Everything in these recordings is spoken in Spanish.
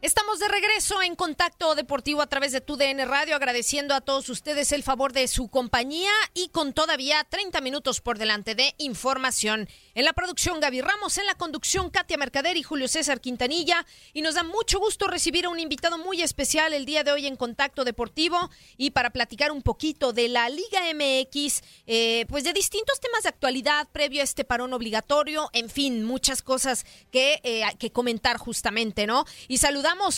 Estamos de regreso en Contacto Deportivo a través de tu DN Radio, agradeciendo a todos ustedes el favor de su compañía y con todavía 30 minutos por delante de información. En la producción Gaby Ramos, en la conducción Katia Mercader y Julio César Quintanilla. Y nos da mucho gusto recibir a un invitado muy especial el día de hoy en Contacto Deportivo y para platicar un poquito de la Liga MX, eh, pues de distintos temas de actualidad previo a este parón obligatorio, en fin, muchas cosas que, eh, que comentar justamente, ¿no? Y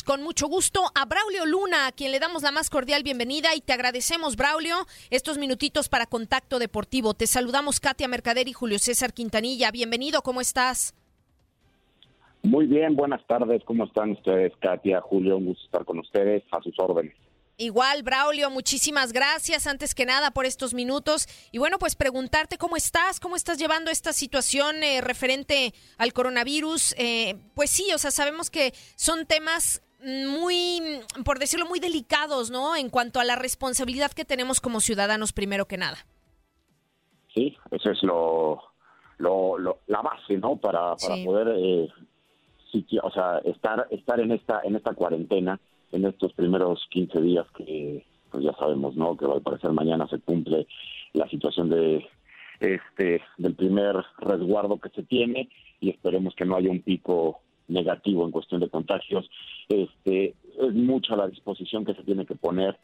con mucho gusto a Braulio Luna, a quien le damos la más cordial bienvenida y te agradecemos, Braulio, estos minutitos para Contacto Deportivo. Te saludamos Katia Mercader y Julio César Quintanilla. Bienvenido, ¿cómo estás? Muy bien, buenas tardes. ¿Cómo están ustedes, Katia, Julio? Un gusto estar con ustedes, a sus órdenes. Igual, Braulio, muchísimas gracias antes que nada por estos minutos. Y bueno, pues preguntarte cómo estás, cómo estás llevando esta situación eh, referente al coronavirus. Eh, pues sí, o sea, sabemos que son temas muy, por decirlo, muy delicados, ¿no? En cuanto a la responsabilidad que tenemos como ciudadanos, primero que nada. Sí, eso es lo, lo, lo la base, ¿no? Para, para Sí. poder, eh, o sea, estar, estar en esta, en esta cuarentena, en estos primeros 15 días que, pues ya sabemos, ¿no? Que al parecer mañana se cumple la situación de este del primer resguardo que se tiene y esperemos que no haya un pico negativo en cuestión de contagios. Este es mucha la disposición que se tiene que poner,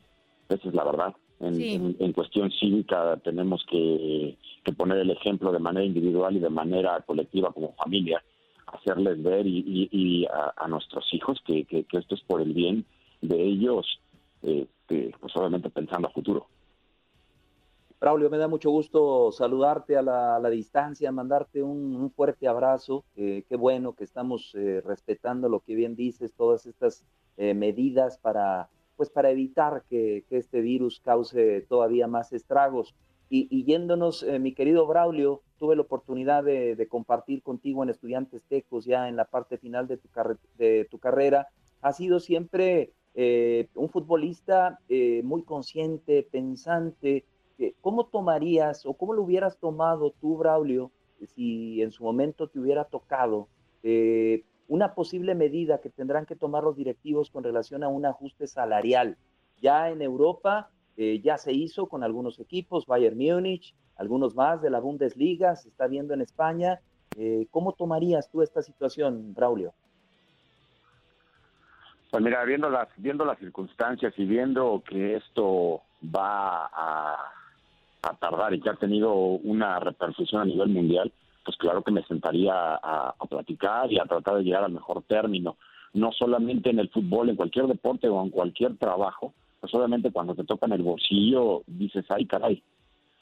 esa es la verdad. En, Sí. en- en cuestión cívica tenemos que, que poner el ejemplo de manera individual y de manera colectiva como familia, hacerles ver y, y- y a, a nuestros hijos que, que- que esto es por el bien de ellos, este, pues obviamente pensando a futuro. Braulio, me da mucho gusto saludarte a la, a la distancia, mandarte un, un fuerte abrazo. Eh, qué bueno que estamos eh, respetando lo que bien dices, todas estas eh, medidas para, pues, para evitar que, que este virus cause todavía más estragos. Y, y yéndonos, eh, mi querido Braulio, tuve la oportunidad de, de compartir contigo en Estudiantes Tecos ya en la parte final de tu, de tu carrera. Has sido siempre eh, un futbolista eh, muy consciente, pensante, ¿Cómo tomarías o cómo lo hubieras tomado tú, Braulio, si en su momento te hubiera tocado eh, una posible medida que tendrán que tomar los directivos con relación a un ajuste salarial? Ya en Europa ya se hizo con algunos equipos, Bayern Múnich, algunos más de la Bundesliga, se está viendo en España. ¿Cómo tomarías tú esta situación, Braulio? Pues mira, viendo las, viendo las circunstancias y viendo que esto va a, a tardar y que ha tenido una repercusión a nivel mundial, pues claro que me sentaría a, a platicar y a tratar de llegar al mejor término, no solamente en el fútbol, en cualquier deporte o en cualquier trabajo, pues obviamente cuando te tocan el bolsillo dices, ay caray,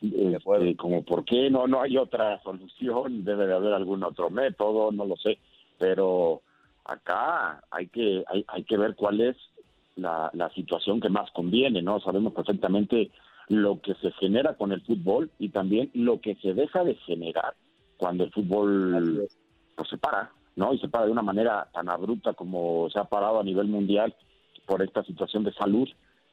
este, como por qué no no hay otra solución, debe de haber algún otro método, no lo sé, pero acá hay que hay, hay que ver cuál es la, la situación que más conviene, ¿no? Sabemos perfectamente lo que se genera con el fútbol y también lo que se deja de generar cuando el fútbol pues, se para, ¿no? Y se para de una manera tan abrupta como se ha parado a nivel mundial por esta situación de salud.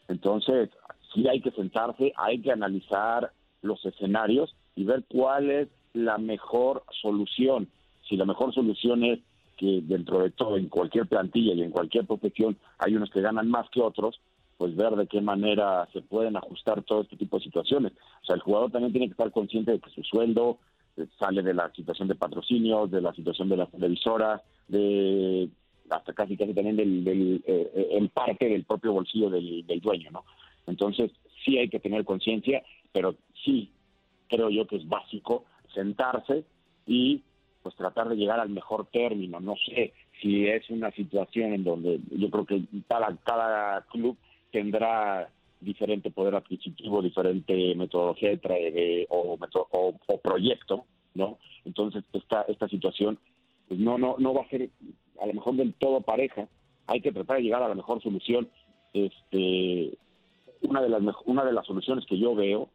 Entonces, sí hay que sentarse, hay que analizar los escenarios y ver cuál es la mejor solución. Si la mejor solución es que dentro de todo, en cualquier plantilla y en cualquier profesión, hay unos que ganan más que otros, pues ver de qué manera se pueden ajustar todo este tipo de situaciones. O sea, el jugador también tiene que estar consciente de que su sueldo eh, sale de la situación de patrocinios, de la situación de las televisoras, de hasta casi casi también del, del eh, en parte del propio bolsillo del, del dueño, ¿no? Entonces, sí hay que tener conciencia, pero sí creo yo que es básico sentarse y pues tratar de llegar al mejor término. No sé si es una situación en donde yo creo que cada, cada club tendrá diferente poder adquisitivo, diferente metodología de, o, o, o, proyecto, ¿no? Entonces esta esta situación pues no no no va a ser a lo mejor del todo pareja. Hay que tratar de llegar a la mejor solución. Este una de las una de las soluciones que yo veo,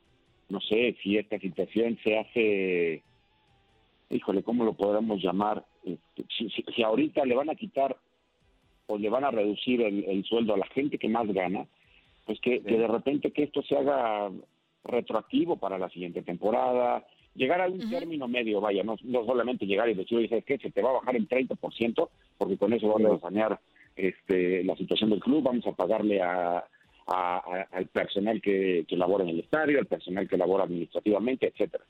no sé si esta situación se hace, híjole, ¿cómo lo podemos llamar? Este, si, ahorita le van a quitar o le van a reducir el, sueldo a la gente que más gana, pues que, de repente que esto se haga retroactivo para la siguiente temporada, llegar a un término medio, vaya, no, no solamente llegar y decir, oye, que Se te va a bajar el 30%, porque con eso vamos a sanear este, la situación del club, vamos a pagarle a, al personal que, que labora en el estadio, al personal que labora administrativamente, etcétera.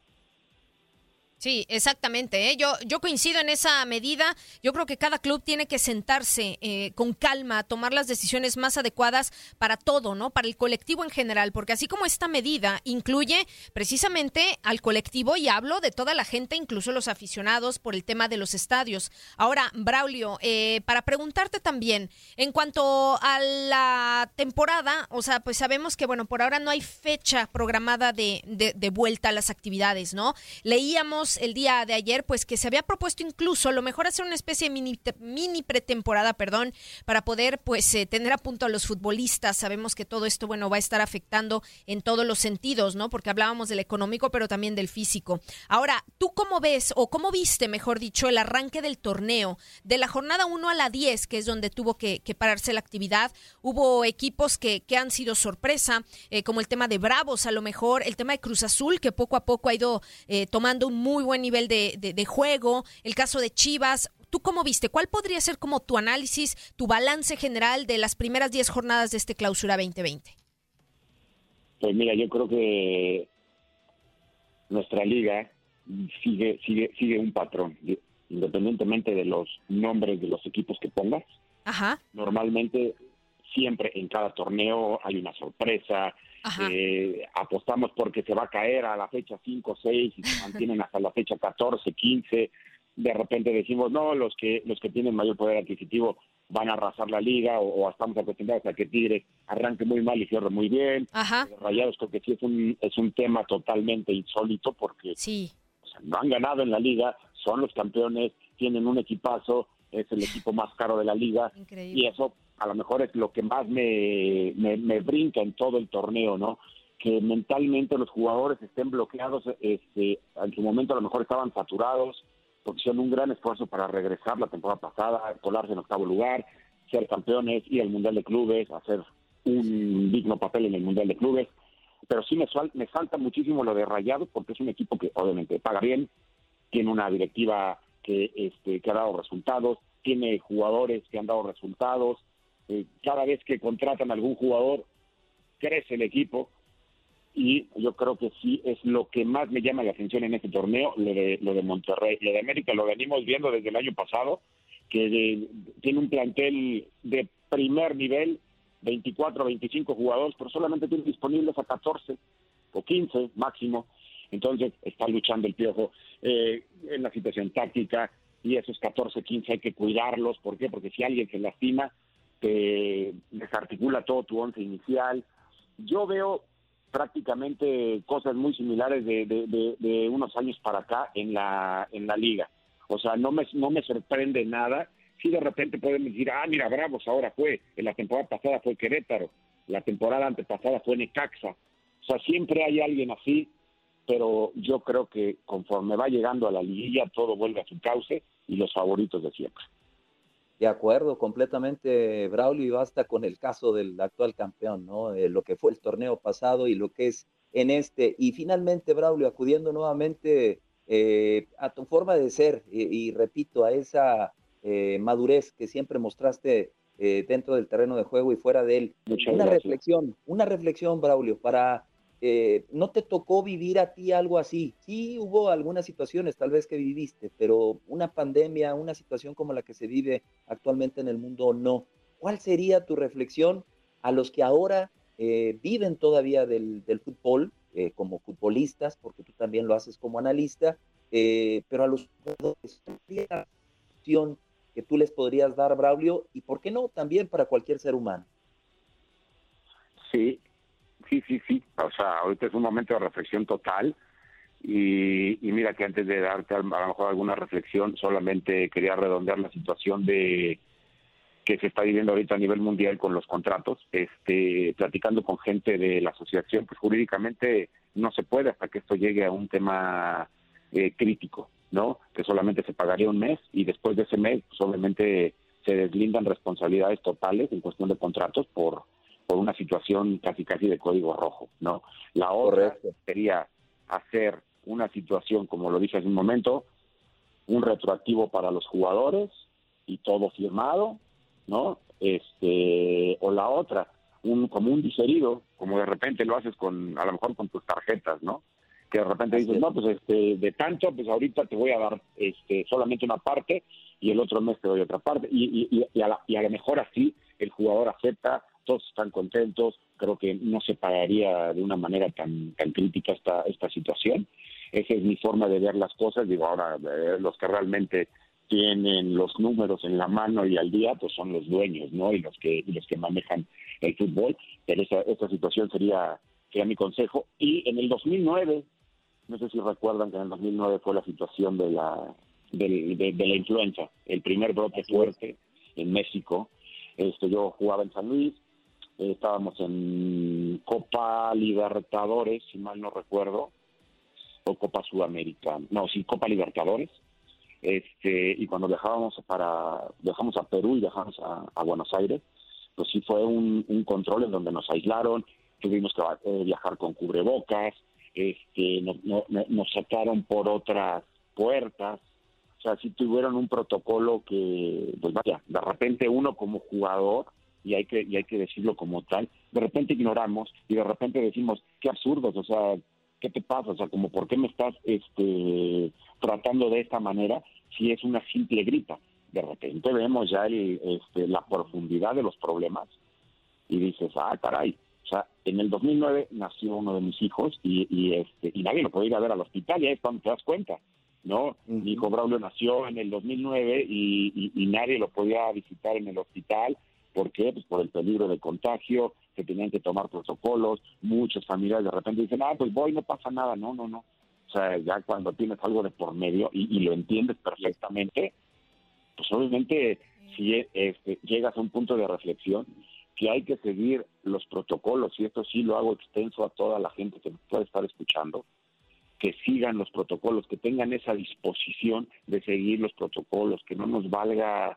Sí, exactamente. ¿eh? Yo, yo coincido en esa medida. Yo creo que cada club tiene que sentarse eh, con calma, tomar las decisiones más adecuadas para todo, ¿no? Para el colectivo en general, porque así como esta medida incluye precisamente al colectivo y hablo de toda la gente, incluso los aficionados, por el tema de los estadios. Ahora, Braulio, eh, para preguntarte también, en cuanto a la temporada, o sea, pues sabemos que, bueno, por ahora no hay fecha programada de, de, de vuelta a las actividades, ¿no? Leíamos el día de ayer, pues que se había propuesto incluso lo mejor hacer una especie de mini, mini pretemporada, perdón, para poder pues eh, tener a punto a los futbolistas. Sabemos que todo esto, bueno, va a estar afectando en todos los sentidos, ¿no? Porque hablábamos del económico, pero también del físico. Ahora, ¿tú cómo ves o cómo viste, mejor dicho, el arranque del torneo? De la jornada 1 a la 10, que es donde tuvo que, pararse la actividad, hubo equipos que, que han sido sorpresa, eh, como el tema de Bravos, a lo mejor, el tema de Cruz Azul, que poco a poco ha ido eh, tomando un muy buen nivel de, de, juego, el caso de Chivas. ¿Tú cómo viste? ¿Cuál podría ser como tu análisis, tu balance general de las primeras 10 jornadas de este clausura 2020? Pues mira, yo creo que nuestra liga sigue sigue sigue un patrón, independientemente de los nombres de los equipos que pongas. Ajá. Normalmente siempre en cada torneo hay una sorpresa, eh, apostamos porque se va a caer a la fecha 5, 6 y se mantienen hasta la fecha 14, 15. De repente decimos, no, los que los que tienen mayor poder adquisitivo van a arrasar la liga o, estamos acostumbrados a que Tigre arranque muy mal y cierre muy bien. Rayados creo que sí es un, es un tema totalmente insólito porque sí. no han ganado en la liga, son los campeones, tienen un equipazo, es el equipo más caro de la liga y eso a lo mejor es lo que más me, me, brinca en todo el torneo, ¿no? Que mentalmente los jugadores estén bloqueados, este, en su momento a lo mejor estaban saturados, porque hicieron un gran esfuerzo para regresar la temporada pasada, colarse en octavo lugar, ser campeones, ir al Mundial de Clubes, hacer un digno papel en el Mundial de Clubes. Pero sí me, me falta muchísimo lo de Rayados, porque es un equipo que obviamente paga bien, tiene una directiva que, este, que ha dado resultados, tiene jugadores que han dado resultados, eh, cada vez que contratan a algún jugador, crece el equipo y yo creo que sí es lo que más me llama la atención en este torneo, lo de, lo de Monterrey. Lo de América lo venimos viendo desde el año pasado, que tiene un plantel de primer nivel, 24 25 jugadores, pero solamente tiene disponibles a 14. o 15 máximo. Entonces está luchando el piojo eh, en la situación táctica y esos 14, 15 hay que cuidarlos. ¿Por qué? Porque si alguien se lastima, te desarticula todo tu once inicial. Yo veo prácticamente cosas muy similares de, unos años para acá en la, en la liga. O sea, no me, no me sorprende nada. Si de repente pueden decir, ah, mira, Bravos ahora fue, en la temporada pasada fue Querétaro, la temporada antepasada fue Necaxa. O sea, siempre hay alguien así, pero yo creo que conforme va llegando a la liguilla todo vuelve a su cauce y los favoritos de siempre. De acuerdo, completamente, Braulio, y basta con el caso del actual campeón, ¿no? Eh, lo que fue el torneo pasado y lo que es en este. Y finalmente, Braulio, acudiendo nuevamente eh, a tu forma de ser y, repito, a esa eh, madurez que siempre mostraste dentro del terreno de juego y fuera de él. una reflexión, una reflexión, Braulio, para eh, ¿no te tocó vivir a ti algo así? Sí, hubo algunas situaciones tal vez que viviste, pero una pandemia, una situación como la que se vive actualmente en el mundo, no. ¿Cuál sería tu reflexión a los que ahora eh, viven todavía del, fútbol eh, como futbolistas, porque tú también lo haces como analista, pero a los jugadores, que tú les podrías dar, Braulio, y por qué no también para cualquier ser humano? Sí, sí, sí, sí. O sea, ahorita es un momento de reflexión total. Y, mira que antes de darte a lo mejor alguna reflexión, solamente quería redondear la situación de que se está viviendo ahorita a nivel mundial con los contratos, este, platicando con gente de la asociación, pues jurídicamente no se puede hasta que esto llegue a un tema eh, crítico, ¿no? Que solamente se pagaría un mes y después de ese mes, pues obviamente se deslindan responsabilidades totales en cuestión de contratos por por una situación casi casi de código rojo, ¿no? La otra sería hacer una situación, como lo dije hace un momento, un retroactivo para los jugadores y todo firmado, ¿no? Este, o la otra, un como un diferido, como de repente lo haces con, a lo mejor con tus tarjetas, ¿no? Que de repente dices, no, pues este, de tanto, pues ahorita te voy a dar este, solamente una parte y el otro mes te doy otra parte. Y, y, y, a, y a lo mejor así el jugador acepta todos están contentos, creo que no se pagaría de una manera tan, tan crítica esta, esta situación. Esa es mi forma de ver las cosas, digo, ahora eh, los que realmente tienen los números en la mano y al día, pues son los dueños, ¿no? Y los que, los que manejan el fútbol, pero esa, esta situación sería, sería mi consejo. Y en el 2009, no sé si recuerdan que en el 2009 fue la situación de la, de, la influenza, el primer brote fuerte en México. Este, yo jugaba en San Luis, estábamos en Copa Libertadores, si mal no recuerdo, o Copa Sudamericana, no, sí, Copa Libertadores, este, y cuando viajábamos para, viajamos a Perú y viajamos a, Buenos Aires, pues sí fue un, control en donde nos aislaron, tuvimos que eh, viajar con cubrebocas, este, nos sacaron por otras puertas, o sea, sí tuvieron un protocolo que, pues vaya, de repente uno como jugador y hay que y hay que decirlo como tal, de repente ignoramos y de repente decimos, qué absurdos, o sea, ¿qué te pasa? O sea, como por qué me estás este tratando de esta manera si es una simple gripa. De repente vemos ya el, este, la profundidad de los problemas y dices, ah, caray, o sea, en el 2009 nació uno de mis hijos y, y, este, y nadie lo podía ir a ver al hospital, y ahí es cuando te das cuenta, ¿no? Mi hijo Braulio nació en el 2009 y, y, nadie lo podía visitar en el hospital ¿Por qué? Pues por el peligro de contagio, que tenían que tomar protocolos, muchos familiares de repente dicen, ah, pues voy, no pasa nada, no, no, no. O sea, ya cuando tienes algo de por medio y, lo entiendes perfectamente, pues obviamente si este, llegas a un punto de reflexión que hay que seguir los protocolos, y esto sí lo hago extenso a toda la gente que puede estar escuchando, que sigan los protocolos, que tengan esa disposición de seguir los protocolos, que no nos valga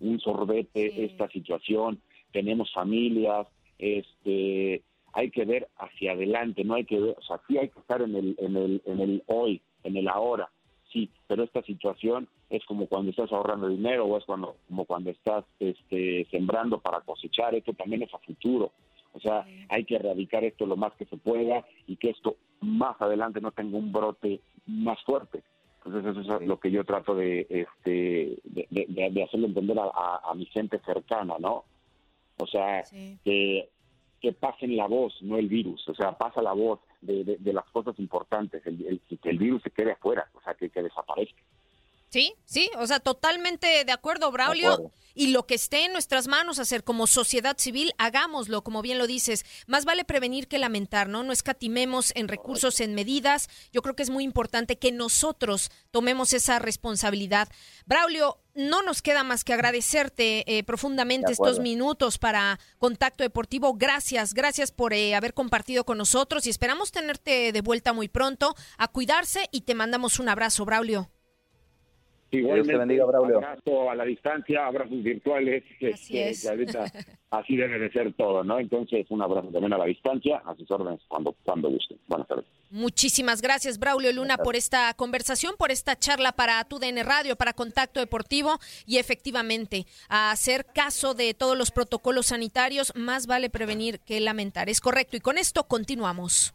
un sorbete esta situación, tenemos familias, este, hay que ver hacia adelante, no hay que ver, o sea, sí hay que estar en el, en el, en el hoy, en el ahora, sí, pero esta situación es como cuando estás ahorrando dinero o es cuando, como cuando estás este, sembrando para cosechar, esto también es a futuro. O sea, hay que erradicar esto lo más que se pueda y que esto más adelante no tenga un brote más fuerte. Entonces eso es lo que yo trato de, este, de, hacerle entender a, mi gente cercana, ¿no? O sea, que, que pasen la voz, no el virus. O sea, pasa la voz. de, de, las cosas importantes, el, que el virus se quede afuera, o sea, que, que desaparezca. Sí, sí, o sea, totalmente de acuerdo, Braulio. Y lo que esté en nuestras manos hacer como sociedad civil, hagámoslo, como bien lo dices. Más vale prevenir que lamentar, ¿no? No escatimemos en recursos, en medidas. Yo creo que es muy importante que nosotros tomemos esa responsabilidad. Braulio, no nos queda más que agradecerte eh, profundamente estos minutos para Contacto Deportivo. Gracias, gracias por eh, haber compartido con nosotros y esperamos tenerte de vuelta muy pronto. A cuidarse y te mandamos un abrazo, Braulio. Igualmente, Dios te bendiga, Braulio. Abrazo a la distancia, abrazos virtuales. Así es. así debe de ser todo, ¿no? Entonces, un abrazo también a la distancia, a sus órdenes cuando, cuando gusten. Buenas tardes. Muchísimas gracias, Braulio Luna, por esta conversación, por esta charla para TUDN Radio, para Contacto Deportivo y efectivamente, a hacer caso de todos los protocolos sanitarios, más vale prevenir que lamentar. Es correcto y con esto continuamos.